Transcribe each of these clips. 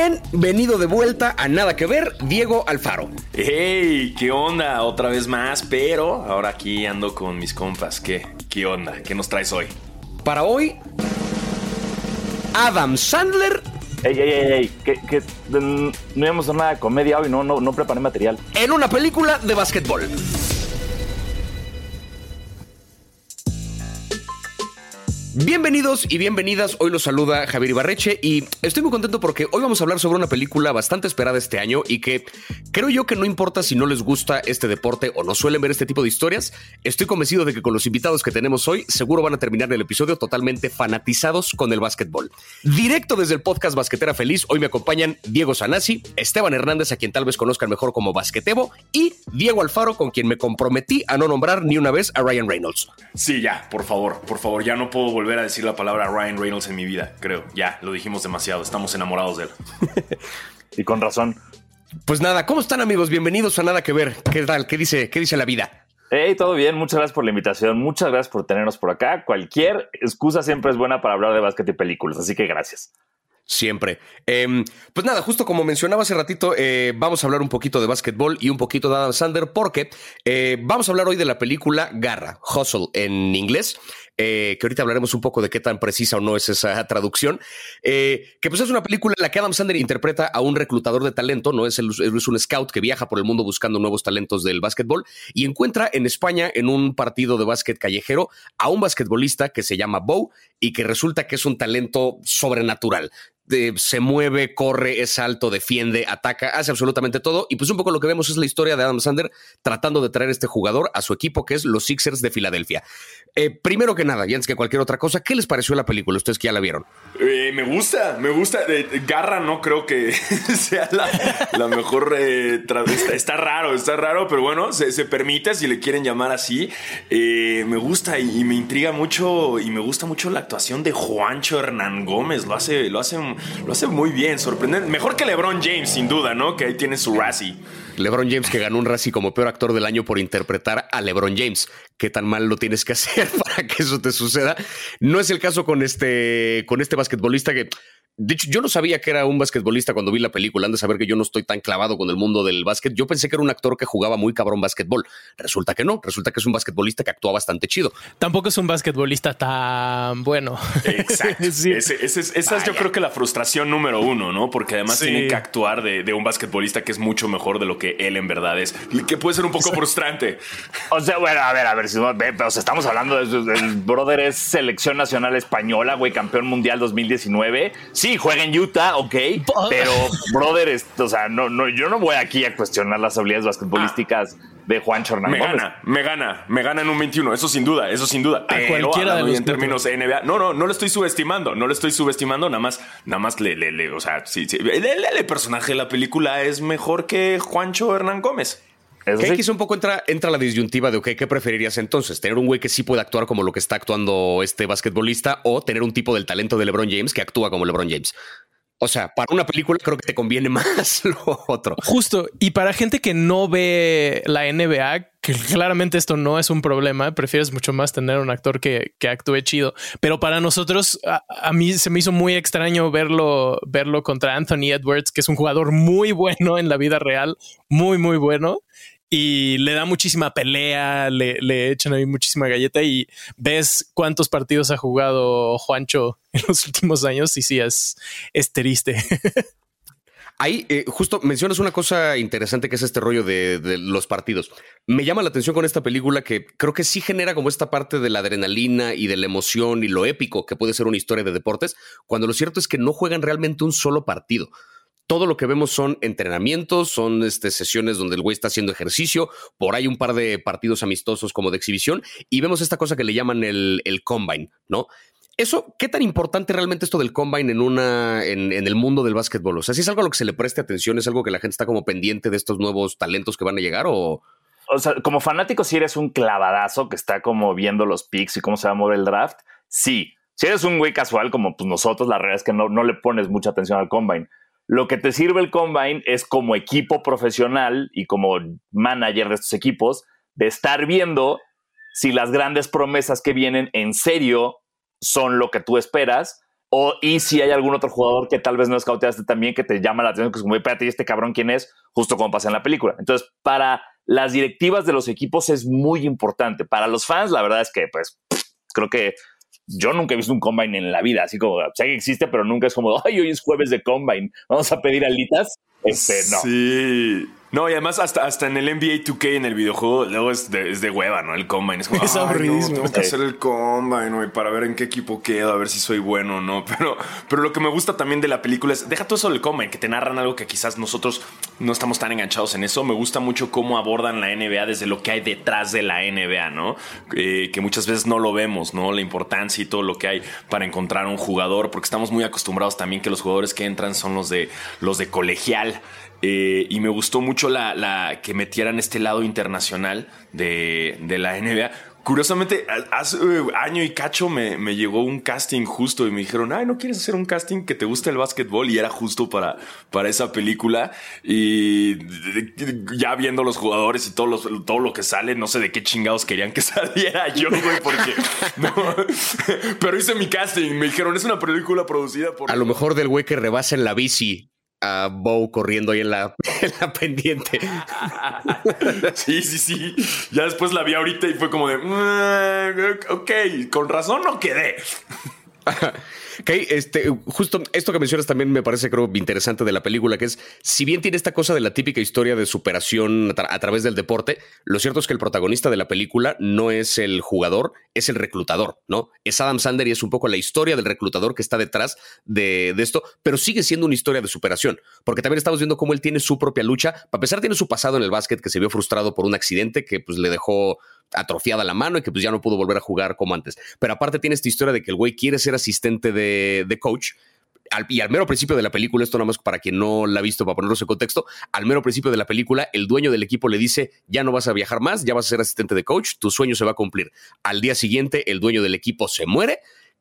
Bienvenido de vuelta a Nada que Ver, Diego Alfaro. ¡Hey! ¿Qué onda? Otra vez más, pero ahora aquí ando con mis compas. ¿Qué? ¿Qué onda? ¿Qué nos traes hoy? Para hoy, Adam Sandler Ey, ey, ey, ey, que, que mm, no íbamos a nada de comedia hoy, no, no, no preparé material. en una película de básquetbol. Bienvenidos y bienvenidas. Hoy los saluda Javier Ibarreche y estoy muy contento porque hoy vamos a hablar sobre una película bastante esperada este año y que creo yo que no importa si no les gusta este deporte o no suelen ver este tipo de historias, estoy convencido de que con los invitados que tenemos hoy seguro van a terminar el episodio totalmente fanatizados con el básquetbol. Directo desde el podcast Basquetera Feliz, hoy me acompañan Diego Sanasi, Esteban Hernández, a quien tal vez conozcan mejor como Basquetebo, y Diego Alfaro, con quien me comprometí a no nombrar ni una vez a Ryan Reynolds. Sí, ya, por favor, por favor, ya no puedo volver a decir la palabra Ryan Reynolds en mi vida, creo. Ya, lo dijimos demasiado, estamos enamorados de él. Y con razón. Pues nada, ¿cómo están amigos? Bienvenidos a Nada que Ver. ¿Qué tal? ¿Qué dice, qué dice la vida? Hey, todo bien, muchas gracias por la invitación, muchas gracias por tenernos por acá. Cualquier excusa siempre es buena para hablar de básquet y películas, así que gracias. Siempre. Em, pues nada, justo como mencionaba hace ratito, eh, vamos a hablar un poquito de básquetbol y un poquito de Adam Sandler porque eh, vamos a hablar hoy de la película Garra, Hustle en inglés, eh, que ahorita hablaremos un poco de qué tan precisa o no es esa traducción, eh, que pues es una película en la que Adam Sandler interpreta a un reclutador de talento, ¿no? Es, el- es un scout que viaja por el mundo buscando nuevos talentos del básquetbol y encuentra en España, en un partido de básquet callejero, a un basquetbolista que se llama Bow y que resulta que es un talento sobrenatural de- se mueve, corre, es alto, defiende, ataca, hace absolutamente todo. Y pues un poco lo que vemos es la historia de Adam Sandler tratando de traer este jugador a su equipo, que es los Sixers de Filadelfia. Eh, primero que nada, y antes que cualquier otra cosa, ¿qué les pareció la película? Ustedes que ya la vieron. Eh, me gusta, me gusta. Eh, Garra no creo que sea la, mejor. está, está raro, está raro, pero bueno, se, permite si le quieren llamar así. Me gusta y, y me intriga mucho y me gusta mucho la actuación de Juancho Hernán Gómez. Lo hace, lo hace, lo hace muy bien, sorprendente. Mejor que LeBron James, sin duda, ¿no? Que ahí tiene su Razzie. LeBron James que ganó un Razzie como peor actor del año por interpretar a LeBron James. ¿Qué tan mal lo tienes que hacer para que eso te suceda? No es el caso con este, con este basquetbolista que, de hecho, yo no sabía que era un basquetbolista cuando vi la película. Han de saber que yo no estoy tan clavado con el mundo del básquet. Yo pensé que era un actor que jugaba muy cabrón básquetbol. Resulta que no. Resulta que es un basquetbolista que actúa bastante chido. Tampoco es un basquetbolista tan bueno. Exacto. Sí. Ese- ese es- esa es yo creo que la frustración número uno, ¿no? Porque además Sí. tienen que actuar de, de un basquetbolista que es mucho mejor de lo que él en verdad es. Que puede ser un poco frustrante. O sea, bueno, a ver, a ver, si o sea, estamos hablando de eso, el brother es selección nacional española, güey, campeón mundial 2019. Sí, juega en Utah, ok, pero brother, es, o sea, no, no, yo no voy aquí a cuestionar las habilidades basquetbolísticas de Juan Hernán Me gana, me gana, me gana en un 21. Eso sin duda, eso sin duda. Pero cualquiera de los en términos de NBA, no, no, no lo estoy subestimando, no lo estoy subestimando, nada más, nada más le, le, le- o sea, sí, sí, el, el- el personaje de la película es mejor que Juancho Hernán Gómez. Eso Que sí. aquí un poco entra, entra la disyuntiva de, ok, ¿qué preferirías entonces? ¿Tener un güey que sí puede actuar como lo que está actuando este basquetbolista o tener un tipo del talento de LeBron James que actúa como LeBron James? O sea, para una película creo que te conviene más lo otro. Justo. Y para gente que no ve la NBA, que claramente esto no es un problema, prefieres mucho más tener un actor que, que actúe chido. Pero para nosotros, a, a mí se me hizo muy extraño verlo, verlo contra Anthony Edwards, que es un jugador muy bueno en la vida real, muy, muy bueno. Y le da muchísima pelea, le, le echan ahí muchísima galleta y ves cuántos partidos ha jugado Juancho en los últimos años y sí, es, es triste. Ahí, eh, justo mencionas una cosa interesante que es este rollo de, de los partidos. Me llama la atención con esta película que creo que sí genera como esta parte de la adrenalina y de la emoción y lo épico que puede ser una historia de deportes, cuando lo cierto es que no juegan realmente un solo partido. Todo lo que vemos son entrenamientos, son este, sesiones donde el güey está haciendo ejercicio, por ahí un par de partidos amistosos como de exhibición, y vemos esta cosa que le llaman el, combine, ¿no? Eso, ¿qué tan importante realmente esto del combine en una en, en el mundo del básquetbol? O sea, si es algo a lo que se le preste atención, es algo que la gente está como pendiente de estos nuevos talentos que van a llegar o o sea, como fanático, si eres un clavadazo que está como viendo los picks y cómo se va a mover el draft, sí. Si eres un güey casual como pues nosotros, la realidad es que no, no le pones mucha atención al combine. Lo que te sirve el combine es como equipo profesional y como manager de estos equipos, de estar viendo si las grandes promesas que vienen en serio son lo que tú esperas O y si hay algún otro jugador que tal vez no escauteaste también, que te llama la atención, que es como, espérate, ¿y este cabrón quién es? Justo como pasa en la película. Entonces, para las directivas de los equipos es muy importante. Para los fans, la verdad es que, pues, creo que yo nunca he visto un combine en la vida, así como, sé que existe, pero nunca es como, ay, hoy es jueves de combine, vamos a pedir alitas. Este, no. Sí. No, y además hasta, hasta en el NBA 2K, en el videojuego, luego es de, es de hueva, ¿no? El Combine. Es, como, Es "Ay, no, aburridísimo. tengo que hacer el Combine, güey, para ver en qué equipo quedo, a ver si soy bueno o no. Pero, pero lo que me gusta también de la película es, deja todo eso del Combine, que te narran algo que quizás nosotros no estamos tan enganchados en eso. Me gusta mucho cómo abordan la NBA desde lo que hay detrás de la NBA, ¿no? Eh, que muchas veces no lo vemos, ¿no? La importancia y todo lo que hay para encontrar un jugador, porque estamos muy acostumbrados también que los jugadores que entran son los de, los de colegial. Eh, y me gustó mucho la, la que metieran este lado internacional de, de la NBA. Curiosamente, hace eh, año y cacho me, me llegó un casting justo y me dijeron, ay, ¿no quieres hacer un casting que te guste el básquetbol? Y era justo para, para esa película. Y ya viendo los jugadores y todo, los, todo lo que sale, no sé de qué chingados querían que saliera yo, güey, porque... no. Pero hice mi casting. Me dijeron, es una película producida por... A lo mejor del güey que rebasa en la bici a Bow corriendo ahí en la, en la pendiente. Sí, sí, sí. Ya después la vi ahorita y fue como de, "Mm, ok, con razón no quedé. Ok, este, justo esto que mencionas también me parece, creo, interesante de la película, que es, si bien tiene esta cosa de la típica historia de superación a, tra- a través del deporte, lo cierto es que el protagonista de la película no es el jugador, es el reclutador, ¿no? Es Adam Sandler y es un poco la historia del reclutador que está detrás de, esto, pero sigue siendo una historia de superación, porque también estamos viendo cómo él tiene su propia lucha, para empezar tiene su pasado en el básquet que se vio frustrado por un accidente que pues le dejó atrofiada la mano y que pues ya no pudo volver a jugar como antes. Pero aparte tiene esta historia de que el güey quiere ser asistente de, de coach. Al- y al mero principio de la película, esto nada más para quien no la ha visto, para ponerlo en contexto, al mero principio de la película, el dueño del equipo le dice, ya no vas a viajar más, ya vas a ser asistente de coach, tu sueño se va a cumplir. Al día siguiente, el dueño del equipo se muere,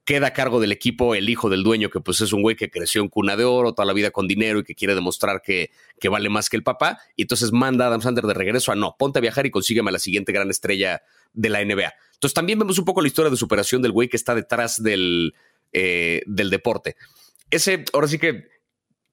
queda a cargo del equipo el hijo del dueño, que pues es un güey que creció en cuna de oro, toda la vida con dinero y que quiere demostrar que, que vale más que el papá. Y entonces manda a Adam Sandler de regreso a no, ponte a viajar y consígueme a la siguiente gran estrella de la NBA. Entonces también vemos un poco la historia de superación del güey que está detrás del, eh, del deporte. Ese, ahora sí que,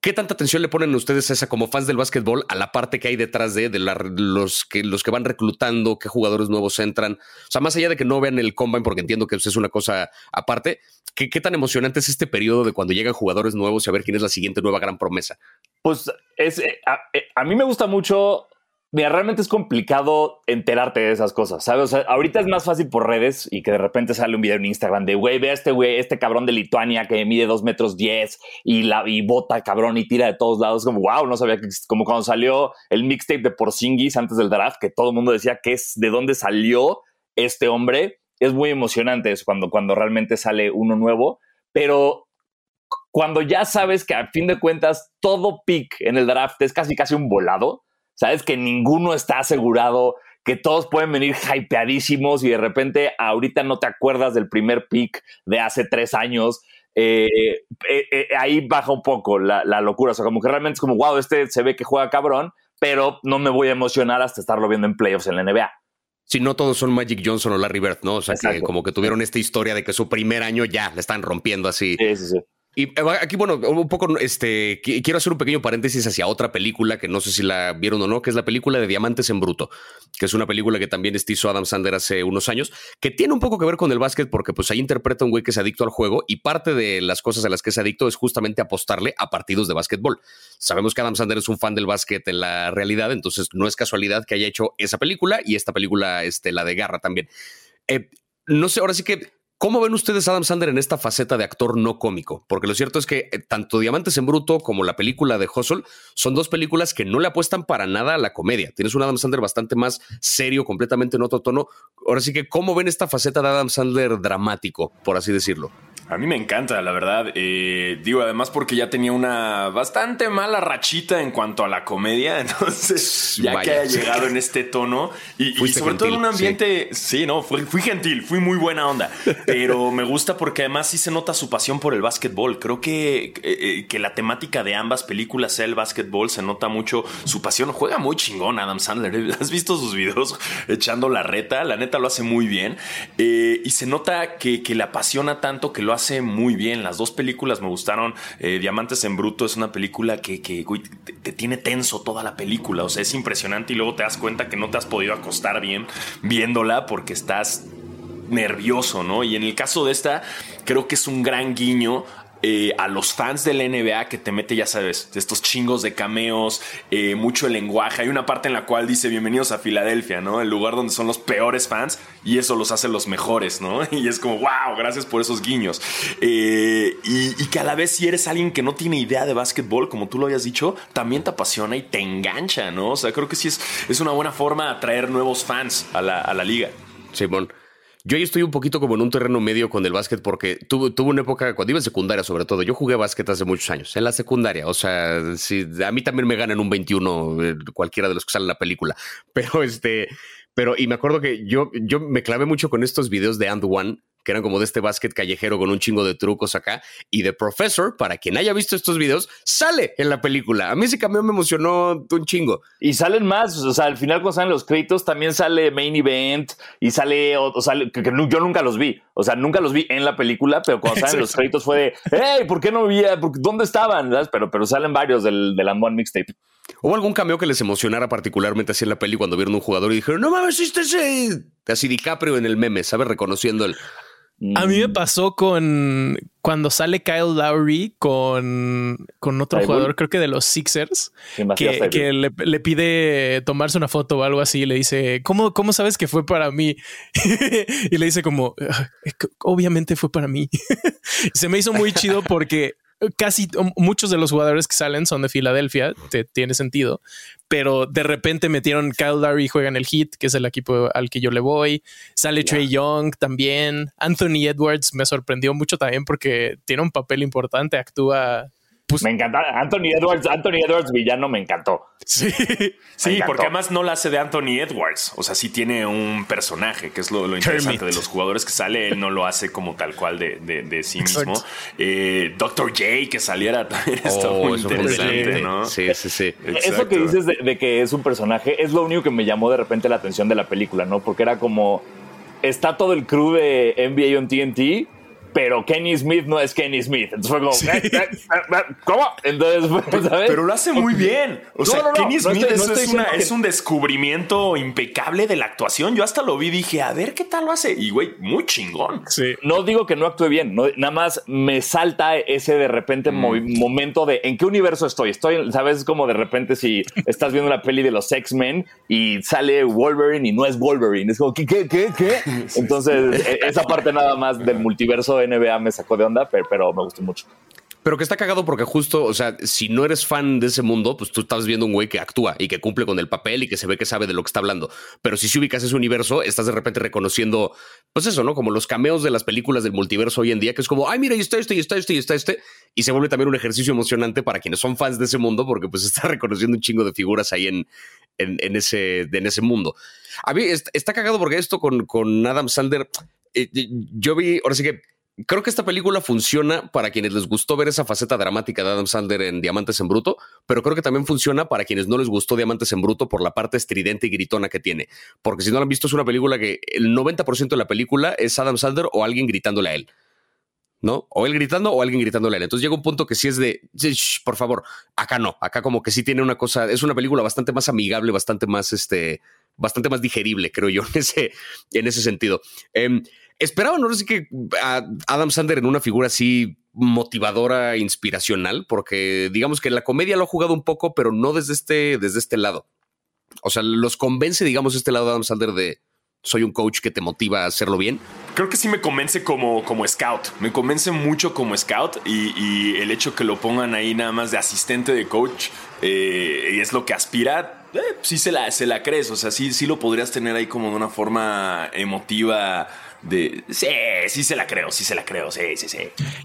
¿qué tanta atención le ponen ustedes a esa como fans del básquetbol a la parte que hay detrás de, los, que, van reclutando, qué jugadores nuevos entran? O sea, más allá de que no vean el combine, porque entiendo que es una cosa aparte, ¿qué, tan emocionante es este periodo de cuando llegan jugadores nuevos y a ver quién es la siguiente nueva gran promesa? Pues es, eh, eh, a mí me gusta mucho. Mira, realmente es complicado enterarte de esas cosas, ¿sabes? Ahorita es más fácil por redes y que de repente sale un video en Instagram de, güey, ve a este güey, este cabrón de Lituania que mide dos metros 10 y, la, y bota cabrón y tira de todos lados. Como, wow, no sabía que, como cuando salió el mixtape de Porzingis antes del draft, que todo el mundo decía que es de dónde salió este hombre. Es muy emocionante eso cuando, cuando realmente sale uno nuevo, pero cuando ya sabes que a fin de cuentas todo pick en el draft es casi casi un volado, sabes que ninguno está asegurado, que todos pueden venir hypeadísimos y de repente ahorita no te acuerdas del primer pick de hace tres años. eh, eh, eh, ahí baja un poco la, la locura. O sea, como que realmente es como, wow, este se ve que juega cabrón, pero no me voy a emocionar hasta estarlo viendo en playoffs en la NBA. Si no todos son Magic Johnson o Larry Bird, ¿no? O sea, que como que tuvieron esta historia de que su primer año ya le están rompiendo así. Sí, sí, sí. Y eh, aquí, bueno, un poco, este, qui- quiero hacer un pequeño paréntesis hacia otra película que no sé si la vieron o no, que es la película de Diamantes en Bruto, que es una película que también hizo Adam Sandler hace unos años, que tiene un poco que ver con el básquet porque pues ahí interpreta a un güey que es adicto al juego y parte de las cosas a las que es adicto es justamente apostarle a partidos de básquetbol. Sabemos que Adam Sandler es un fan del básquet en la realidad, entonces no es casualidad que haya hecho esa película y esta película, este, la de Garra también. Eh, no sé, ahora sí que ¿Cómo ven ustedes a Adam Sandler en esta faceta de actor no cómico? Porque lo cierto es que eh, tanto Diamantes en Bruto como la película de Hustle son dos películas que no le apuestan para nada a la comedia. Tienes un Adam Sandler bastante más serio, completamente en otro tono. Ahora sí que, ¿cómo ven esta faceta de Adam Sandler dramático, por así decirlo? A mí me encanta, la verdad. Eh, digo, además porque ya tenía una bastante mala rachita en cuanto a la comedia. Entonces, ya Vaya. que haya llegado en este tono y, y sobre todo en un gentil, ambiente. Sí, no, fui, fui gentil, fui muy buena onda. Pero me gusta porque además sí se nota su pasión por el básquetbol. Creo que, eh, eh, que la temática de ambas películas sea el básquetbol. Se nota mucho su pasión. Juega muy chingón Adam Sandler. ¿Has visto sus videos echando la reta? La neta lo hace muy bien. Eh, y se nota que, que le apasiona tanto que lo hace muy bien. Las dos películas me gustaron. Eh, Diamantes en Bruto es una película que, que te, tiene tenso toda la película. O sea, es impresionante y luego te das cuenta que no te has podido acostar bien viéndola porque estás nervioso, ¿no? Y en el caso de esta, creo que es un gran guiño eh, a los fans de la NBA que te mete, ya sabes, estos chingos de cameos, eh, mucho lenguaje. Hay una parte en la cual dice bienvenidos a Filadelfia, ¿no? El lugar donde son los peores fans y eso los hace los mejores, ¿no? Y es como, wow, gracias por esos guiños. Eh, y, que a la vez si eres alguien que no tiene idea de básquetbol, como tú lo habías dicho, también te apasiona y te engancha, ¿no? O sea, creo que sí es, es una buena forma de atraer nuevos fans a la, a la liga. Simón. Yo ahí estoy un poquito como en un terreno medio con el básquet porque tuve, una época, cuando iba en secundaria sobre todo, yo jugué básquet hace muchos años, en la secundaria, o sea, si, a mí también me ganan un 21 eh, cualquiera de los que salen en la película, pero este, pero y me acuerdo que yo, yo me clavé mucho con estos videos de And One que eran como de este básquet callejero con un chingo de trucos acá. Y The Professor, para quien haya visto estos videos, sale en la película. A mí ese cambio me emocionó un chingo. Y salen más, o sea, al final cuando salen los créditos también sale Main Event y sale, o, sale, que, yo nunca los vi. O sea, nunca los vi en la película, pero cuando salen los créditos fue de, hey, ¿por qué no vi? ¿Dónde estaban? Pero, pero salen varios del, del One Mixtape. ¿Hubo algún cameo que les emocionara particularmente así en la peli cuando vieron un jugador y dijeron, no mames, este ese... Así DiCaprio en el meme, ¿sabes? Reconociendo el... A mí me mm. pasó con cuando sale Kyle Lowry con, con otro jugador, creo que de los Sixers, que, le, pide tomarse una foto o algo así y le dice, ¿cómo, cómo sabes que fue para mí? y le dice como, ah, obviamente fue para mí. Se me hizo muy chido porque casi muchos de los jugadores que salen son de Filadelfia, te, tiene sentido, pero de repente metieron Kyle Lowry juega en el Heat, que es el equipo al que yo le voy. Sale Trey Young también. Anthony Edwards me sorprendió mucho también porque tiene un papel importante, actúa pues, me encanta. Anthony Edwards, Anthony Edwards villano me encantó. Sí, sí porque además no la hace de Anthony Edwards. O sea, sí tiene un personaje, que es lo, interesante de los jugadores que sale. Él no lo hace como tal cual de, de, sí mismo. Eh, Doctor J, que saliera también está oh, muy interesante, ¿no? Sí, sí, sí. Eso que dices de que es un personaje es lo único que me llamó de repente la atención de la película, ¿no? Porque era como. Está todo el crew de NBA on TNT pero Kenny Smith no es Kenny Smith. Entonces fue como, eh, eh, eh, ¿cómo? Entonces, ¿sabes? Pero lo hace muy bien. O sea, Kenny Smith es, un descubrimiento impecable de la actuación. Yo hasta lo vi y dije, a ver qué tal lo hace. Y güey, muy chingón. Sí. No digo que no actúe bien, nada más me salta ese de repente mm. momento de en qué universo estoy. Estoy, ¿sabes? Como de repente si estás viendo la peli de los X-Men y sale Wolverine y no es Wolverine. Es como, ¿qué, qué, qué? qué? Entonces, e, esa parte nada más del multiverso NBA me sacó de onda, pero, me gustó mucho. Pero que está cagado porque justo, o sea, si no eres fan de ese mundo, pues tú estás viendo un güey que actúa y que cumple con el papel y que se ve que sabe de lo que está hablando. Pero si se ubicas ese universo, estás de repente reconociendo, pues eso, ¿no? Como los cameos de las películas del multiverso hoy en día, que es como, ay, mira, y está este, y está este, y está este. Y se vuelve también un ejercicio emocionante para quienes son fans de ese mundo, porque pues está reconociendo un chingo de figuras ahí en, en, ese, en ese mundo. A mí está, cagado porque esto con, con Adam Sander, eh, yo vi, ahora sí que Creo que esta película funciona para quienes les gustó ver esa faceta dramática de Adam Sandler en Diamantes en Bruto, pero creo que también funciona para quienes no les gustó Diamantes en Bruto por la parte estridente y gritona que tiene. Porque si no lo han visto, es una película que el 90% de la película es Adam Sandler o alguien gritándole a él. ¿no? O él gritando o alguien gritándole a él. Entonces llega un punto que sí es de, por favor, acá no, acá como que sí tiene una cosa, es una película bastante más amigable, bastante más, este, bastante más digerible, creo yo, en ese, en ese sentido. Eh, Esperaba, no sé que Adam Sandler en una figura así motivadora, inspiracional, porque digamos que la comedia lo ha jugado un poco, pero no desde este, desde este lado. O sea, los convence, digamos, este lado de Adam Sandler de soy un coach que te motiva a hacerlo bien. Creo que sí me convence como, como scout. Me convence mucho como scout y, el hecho que lo pongan ahí nada más de asistente de coach eh, y es lo que aspira. Eh, sí se la, se la crees. O sea, sí, sí lo podrías tener ahí como de una forma emotiva de sí, sí se la creo, sí se la creo, sí, sí, sí.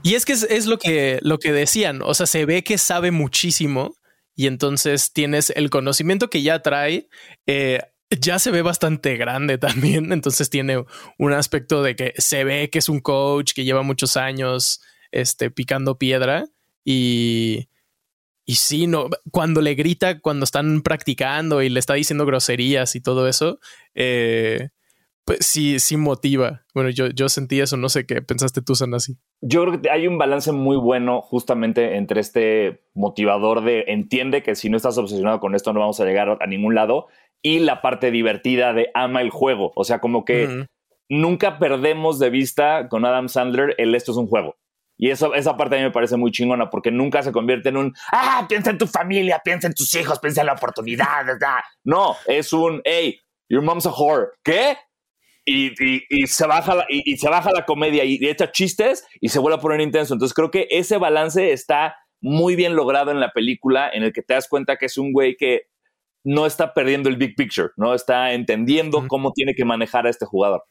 Y es que es, lo que lo que decían, o sea, se ve que sabe muchísimo y entonces tienes el conocimiento que ya trae. Eh, ya se ve bastante grande también, entonces tiene un aspecto de que se ve que es un coach que lleva muchos años este, picando piedra y, y sí, no, cuando le grita, cuando están practicando y le está diciendo groserías y todo eso, eh, pues, sí, sí motiva. Bueno, yo, yo sentí eso, no sé qué pensaste tú, así. Yo creo que hay un balance muy bueno justamente entre este motivador de entiende que si no estás obsesionado con esto no vamos a llegar a ningún lado y la parte divertida de ama el juego. O sea, como que nunca perdemos de vista con Adam Sandler el esto es un juego. Y eso, esa parte a mí me parece muy chingona porque nunca se convierte en un, ah, piensa en tu familia, piensa en tus hijos, piensa en la oportunidad. No, es un, hey, your mom's a whore. ¿Qué? Y, y, se baja la, y, se baja la comedia y echa chistes y se vuelve a poner intenso. Entonces creo que ese balance está muy bien logrado en la película en el que te das cuenta que es un güey que no está perdiendo el big picture, no está entendiendo cómo tiene que manejar a este jugador.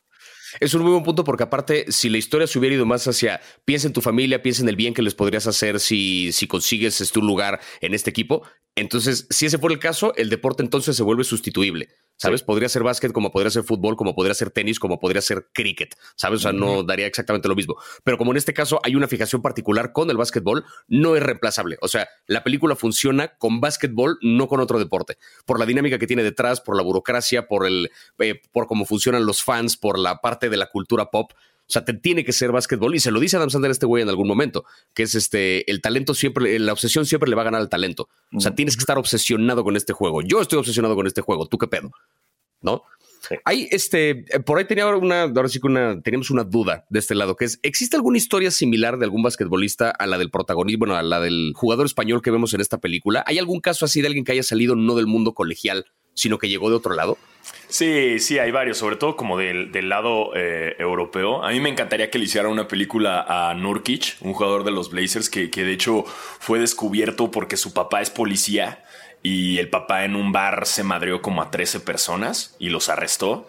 Es un muy buen punto porque aparte, si la historia se hubiera ido más hacia piensa en tu familia, piensa en el bien que les podrías hacer si, si consigues este, un lugar en este equipo, entonces, si ese fuera el caso, el deporte entonces se vuelve sustituible. ¿Sabes? Podría ser básquet, como podría ser fútbol, como podría ser tenis, como podría ser cricket. ¿Sabes? O sea, no daría exactamente lo mismo. Pero como en este caso hay una fijación particular con el básquetbol, no es reemplazable. O sea, la película funciona con básquetbol, no con otro deporte. Por la dinámica que tiene detrás, por la burocracia, por el, eh, por cómo funcionan los fans, por la parte de la cultura pop. O sea, te tiene que ser básquetbol. Y se lo dice Adam Sandler a este güey en algún momento, que es este, el talento siempre, la obsesión siempre le va a ganar al talento. O sea, tienes que estar obsesionado con este juego. Yo estoy obsesionado con este juego. ¿Tú qué pedo? ¿No? Hay este, por ahí tenía una, ahora sí que una, teníamos una duda de este lado, que es, ¿existe alguna historia similar de algún basquetbolista a la del protagonista, bueno, a la del jugador español que vemos en esta película? ¿Hay algún caso así de alguien que haya salido no del mundo colegial, sino que llegó de otro lado? Sí, sí, hay varios, sobre todo como del, lado eh, europeo. A mí me encantaría que le hiciera una película a Nurkic, un jugador de los Blazers, que, que de hecho fue descubierto porque su papá es policía y el papá en un bar se madreó como a 13 personas y los arrestó.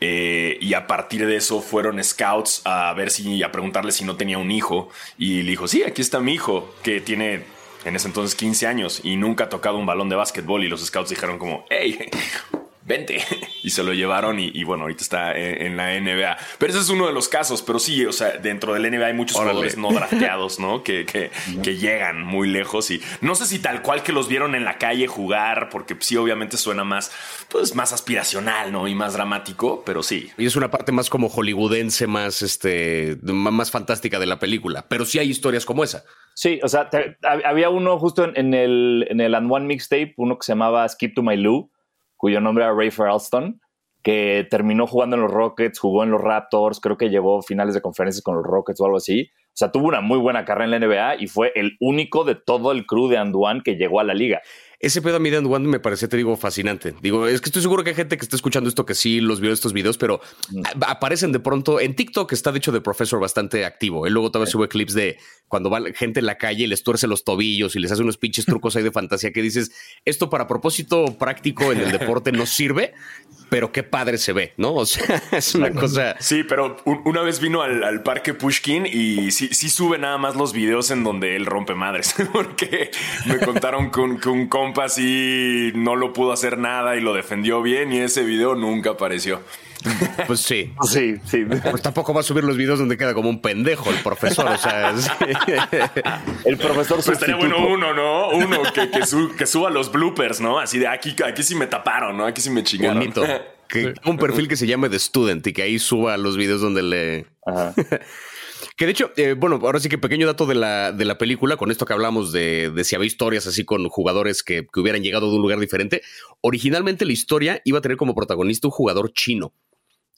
Eh, y a partir de eso fueron scouts a ver si, a preguntarle si no tenía un hijo. Y le dijo, sí, aquí está mi hijo, que tiene en ese entonces 15 años y nunca ha tocado un balón de básquetbol. Y los scouts dijeron como, hey, vente. Y se lo llevaron y, bueno, ahorita está en, la NBA. Pero ese es uno de los casos, pero sí, o sea, dentro del NBA hay muchos jugadores no drafteados, ¿no? Que, que, que, llegan muy lejos y no sé si tal cual que los vieron en la calle jugar, porque sí, obviamente suena más, pues más aspiracional, ¿no? Y más dramático, pero sí. Y es una parte más como hollywoodense, más, este, más fantástica de la película, pero sí hay historias como esa. Sí, o sea, había uno justo en, en, el, en el And One Mixtape, uno que se llamaba Skip to My Lou, cuyo nombre era Ray Farrellston, que terminó jugando en los Rockets, jugó en los Raptors, creo que llegó finales de conferencias con los Rockets o algo así. O sea, tuvo una muy buena carrera en la NBA y fue el único de todo el crew de Anduan que llegó a la liga. Ese pedo a mí de Anduan me parece, te digo, fascinante. Digo, es que estoy seguro que hay gente que está escuchando esto que sí los vio estos videos, pero mm. aparecen de pronto en TikTok. Está de hecho de profesor bastante activo. Él luego todavía sube clips de cuando va gente en la calle y les tuerce los tobillos y les hace unos pinches trucos ahí de fantasía que dices, esto para propósito práctico en el deporte no sirve, pero qué padre se ve, ¿no? O sea, es una cosa. Sí, pero una vez vino al, parque Pushkin y sí, sí, sube nada más los videos en donde él rompe madres, porque me contaron que un, que un compa así no lo pudo hacer nada y lo defendió bien y ese video nunca apareció. Pues sí. Sí, sí. Pues tampoco va a subir los videos donde queda como un pendejo el profesor. O sea, el profesor pues estaría bueno uno, ¿no? Uno que, que, suba los bloopers, ¿no? Así de aquí, aquí sí me taparon, ¿no? Aquí sí me chingaron. Bonito. Que un perfil que se llame The Student y que ahí suba los videos donde le. Que de hecho, eh, bueno, ahora sí que pequeño dato de la, de la película, con esto que hablamos de, de si había historias así con jugadores que, que, hubieran llegado de un lugar diferente. Originalmente la historia iba a tener como protagonista un jugador chino.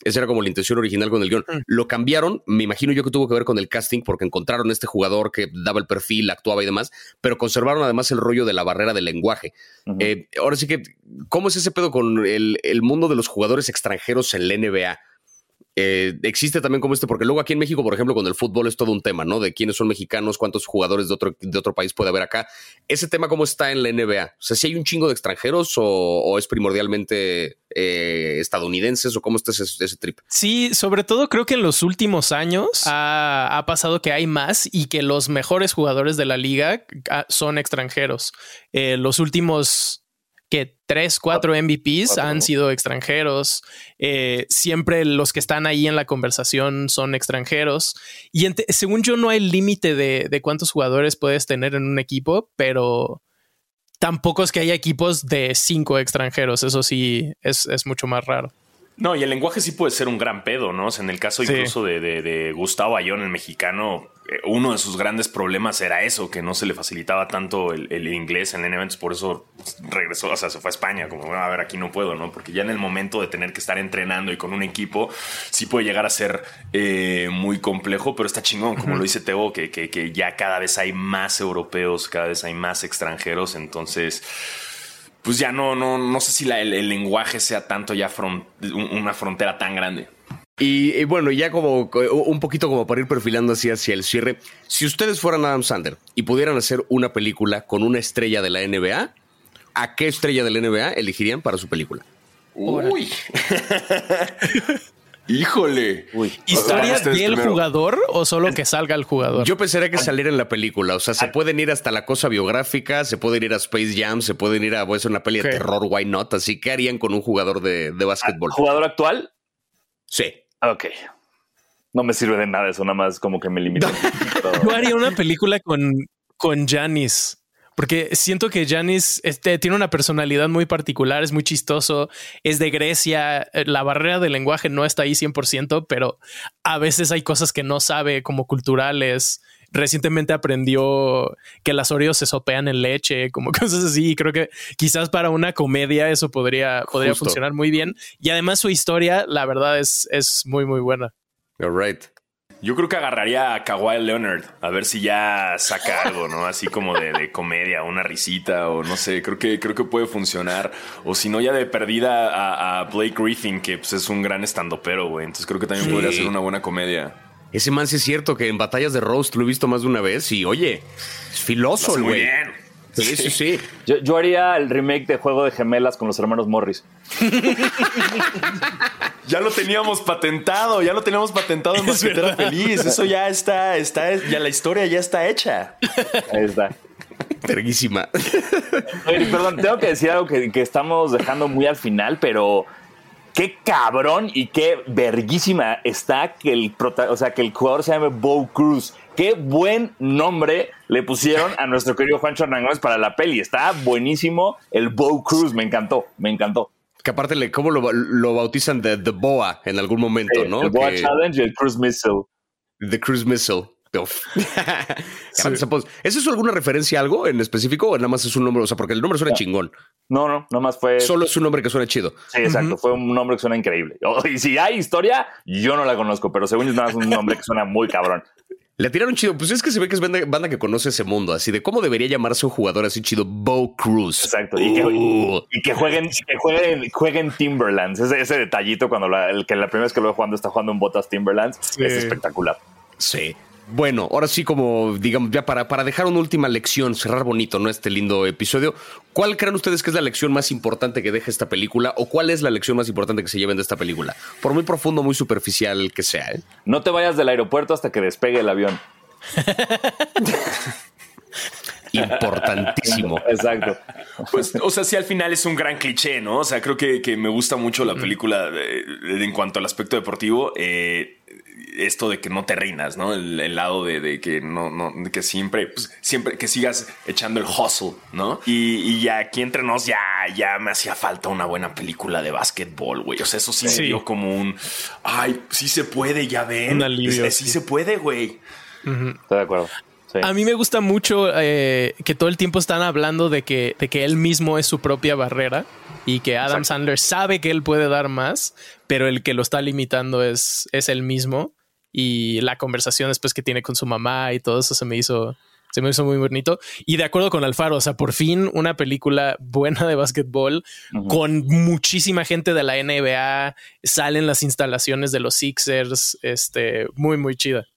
Esa era como la intención original con el guion. Mm. Lo cambiaron, me imagino yo que tuvo que ver con el casting, porque encontraron este jugador que daba el perfil, actuaba y demás, pero conservaron además el rollo de la barrera del lenguaje. Eh, ahora sí que, ¿cómo es ese pedo con el, el mundo de los jugadores extranjeros en la NBA? Eh, existe también como este, porque luego aquí en México, por ejemplo, con el fútbol es todo un tema, ¿no? De quiénes son mexicanos, cuántos jugadores de otro, de otro país puede haber acá. Ese tema, ¿cómo está en la NBA? O sea, si hay un chingo de extranjeros o, es primordialmente eh, estadounidenses o cómo está ese, trip? Sí, sobre todo creo que en los últimos años ha, pasado que hay más y que los mejores jugadores de la liga ah, son extranjeros. Eh, los últimos que tres, cuatro MVPs han sido extranjeros. Eh, siempre los que están ahí en la conversación son extranjeros. Y según yo, no hay límite de, cuántos jugadores puedes tener en un equipo, pero tampoco es que haya equipos de cinco extranjeros. Eso sí es, mucho más raro. No, y el lenguaje sí puede ser un gran pedo, ¿no? O sea, en el caso Sí. incluso de, de- de Gustavo Ayón, el mexicano, eh, uno de sus grandes problemas era eso, que no se le facilitaba tanto el, el inglés en eventos, por eso regresó, o sea, se fue a España, como, "Bueno, a ver, aquí no puedo, ¿no? Porque ya en el momento de tener que estar entrenando y con un equipo, sí puede llegar a ser eh, muy complejo, pero está chingón, como lo dice Teo, que, que, que ya cada vez hay más europeos, cada vez hay más extranjeros, entonces pues ya no, no, no sé si la- el, el lenguaje sea tanto ya una frontera tan grande. Y, y bueno, ya como co- un poquito como para ir perfilando así hacia el cierre, si ustedes fueran Adam Sandler y pudieran hacer una película con una estrella de la NBA, ¿a qué estrella de la NBA elegirían para su película? Uy. Híjole. Uy. ¿Historia del primero. jugador o solo que salga el jugador? Yo pensaría que saliera en la película, o sea, se pueden ir hasta la cosa biográfica, se pueden ir a Space Jam, se pueden ir a hacer una peli de terror, why not? Así que harían con un jugador de, de básquetbol. ¿Jugador actual? Sí. Ah, Ok. No me sirve de nada eso, nada más como que me poquito. Yo haría una película con, con Janis. Porque siento que Janis este, tiene una personalidad muy particular, es muy chistoso, es de Grecia, eh, la barrera del lenguaje no está ahí 100%, pero a veces hay cosas que no sabe como culturales. Recientemente aprendió que las Oreos se sopean en leche, como cosas así. Y creo que quizás para una comedia eso podría, podría Justo. funcionar muy bien. Y además su historia, la verdad, es, es muy, muy buena. All right. Yo creo que agarraría a Kawhi Leonard a ver si ya saca algo, ¿no? Así como de, de comedia, una risita o no sé. Creo que, creo que puede funcionar. O si no, ya de perdida a, a Blake Griffin, que pues, es un gran estandopero, güey. Entonces creo que también Sí. podría ser una buena comedia. Ese man sí es cierto que en batallas de roast lo he visto más de una vez y oye, es Lo filoso el muy güey. bien. Sí, sí, sí. Yo, yo haría el remake de Juego de Gemelas con los hermanos Morris. Ya lo teníamos patentado, ya lo teníamos patentado en Es Basquetera verdad. Feliz. Eso ya está, está, ya la historia ya está hecha. Ahí está. Verguísima. Oye, perdón, tengo que decir algo que, que estamos dejando muy al final, pero qué cabrón y qué verguísima está que el prota- o sea, que el jugador se llame Bo Cruz. Qué buen nombre le pusieron a nuestro querido Juancho Hernán Gómez para la peli. Está buenísimo el Bo Cruz, me encantó, me encantó. Que aparte, le, ¿cómo lo, lo bautizan de The Boa en algún momento, no? el Boa Que- Challenge y el Cruise Missile. The Cruise Missile. Apodos. ¿Es eso alguna referencia a algo en específico o nada más es un nombre? O sea, porque el nombre suena chingón. No, no, nomás fue. Solo es un nombre que suena chido. Sí, exacto. Fue un nombre que suena increíble. Oh, Y si hay historia, yo no la conozco, pero según yo es nada más un nombre que suena muy cabrón. Le tiraron chido. Pues es que se ve que es banda, banda que conoce ese mundo. Así de cómo debería llamarse un jugador así chido. Bo Cruz. Exacto. Y que, Uh. y que jueguen, que jueguen, jueguen Timberlands. Ese, ese detallito cuando la, el que la primera vez que lo veo jugando está jugando en botas Timberlands Sí. es espectacular. Sí. Bueno, ahora sí, como digamos, ya para, para dejar una última lección, cerrar bonito, ¿no? Este lindo episodio. ¿Cuál creen ustedes que es la lección más importante que deja esta película? ¿O cuál es la lección más importante que se lleven de esta película? Por muy profundo, muy superficial que sea, ¿eh? No te vayas del aeropuerto hasta que despegue el avión. Importantísimo. Exacto. Pues, o sea, sí, al final es un gran cliché, ¿no? O sea, creo que, que me gusta mucho la película de- de- en cuanto al aspecto deportivo. eh, esto de que no te rinas, ¿no? El, el lado de, de que no, no, de que siempre, pues, siempre que sigas echando el hustle, ¿no? Y, aquí entre nos ya, ya me hacía falta una buena película de básquetbol, güey. O sea, eso sí, Sí. me dio como un, ay, sí se puede, ya ven. Un alivio, sí sí. se puede, güey. Estoy de acuerdo. Sí. A mí me gusta mucho eh, que todo el tiempo están hablando de que, de que él mismo es su propia barrera y que Adam Exacto. Sandler sabe que él puede dar más, pero el que lo está limitando es, es él mismo. Y la conversación después que tiene con su mamá y todo eso se me hizo, se me hizo muy bonito. Y de acuerdo con Alfaro, o sea, por fin una película buena de básquetbol con muchísima gente de la NBA, salen las instalaciones de los Sixers, este, muy, muy chida.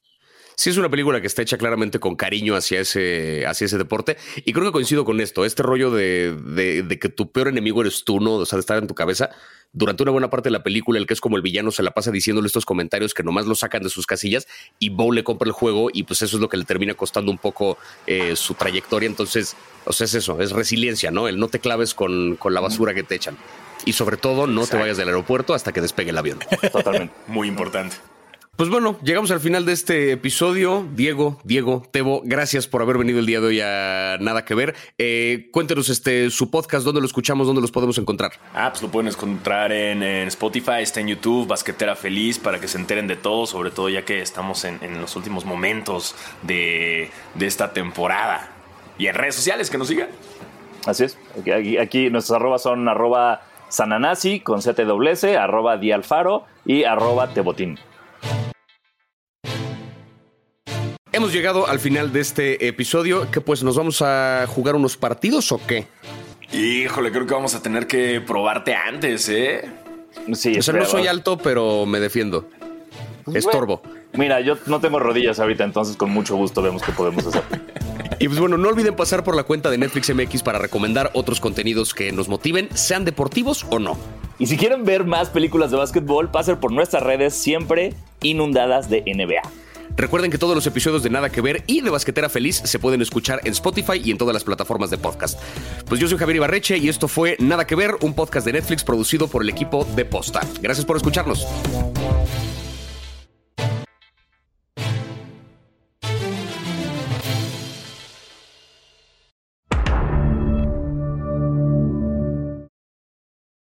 Sí, es una película que está hecha claramente con cariño hacia ese, hacia ese deporte. Y creo que coincido con esto. Este rollo de, de- de que tu peor enemigo eres tú, ¿no? O sea, de estar en tu cabeza. Durante una buena parte de la película, el que es como el villano se la pasa diciéndole estos comentarios que nomás lo sacan de sus casillas y Bo le compra el juego y pues eso es lo que le termina costando un poco eh, su trayectoria. Entonces, o sea, es eso, es resiliencia, ¿no? El no te claves con, con la basura que te echan. Y sobre todo, no te vayas del aeropuerto hasta que despegue el avión. Totalmente. Muy importante. Pues bueno, llegamos al final de este episodio. Diego, Diego, Tebo, gracias por haber venido el día de hoy a Nada que Ver. Eh, cuéntenos este, su podcast, dónde lo escuchamos, dónde los podemos encontrar. Ah, pues lo pueden encontrar en, en Spotify, está en YouTube, Basquetera Feliz, para que se enteren de todo, sobre todo ya que estamos en, en los últimos momentos de, de esta temporada. Y en redes sociales, que nos sigan. Así es. Aquí, aquí, aquí nuestros arrobas son arroba sananasi con ZWS, arroba dialfaro y arroba tebotín. Hemos llegado al final de este episodio, que pues nos vamos a jugar unos partidos o qué? Híjole, creo que vamos a tener que probarte antes, ¿eh? Sí, O sea, no soy alto, pero me defiendo. Estorbo. Mira, yo no tengo rodillas ahorita, entonces con mucho gusto vemos qué podemos hacer. Y pues bueno, no olviden pasar por la cuenta de Netflix MX para recomendar otros contenidos que nos motiven, sean deportivos o no. Y si quieren ver más películas de básquetbol, pasen por nuestras redes siempre inundadas de NBA. Recuerden que todos los episodios de Nada que Ver y de Basquetera Feliz se pueden escuchar en Spotify y en todas las plataformas de podcast. Pues yo soy Javier Ibarreche y esto fue Nada que Ver, un podcast de Netflix producido por el equipo de Posta. Gracias por escucharnos.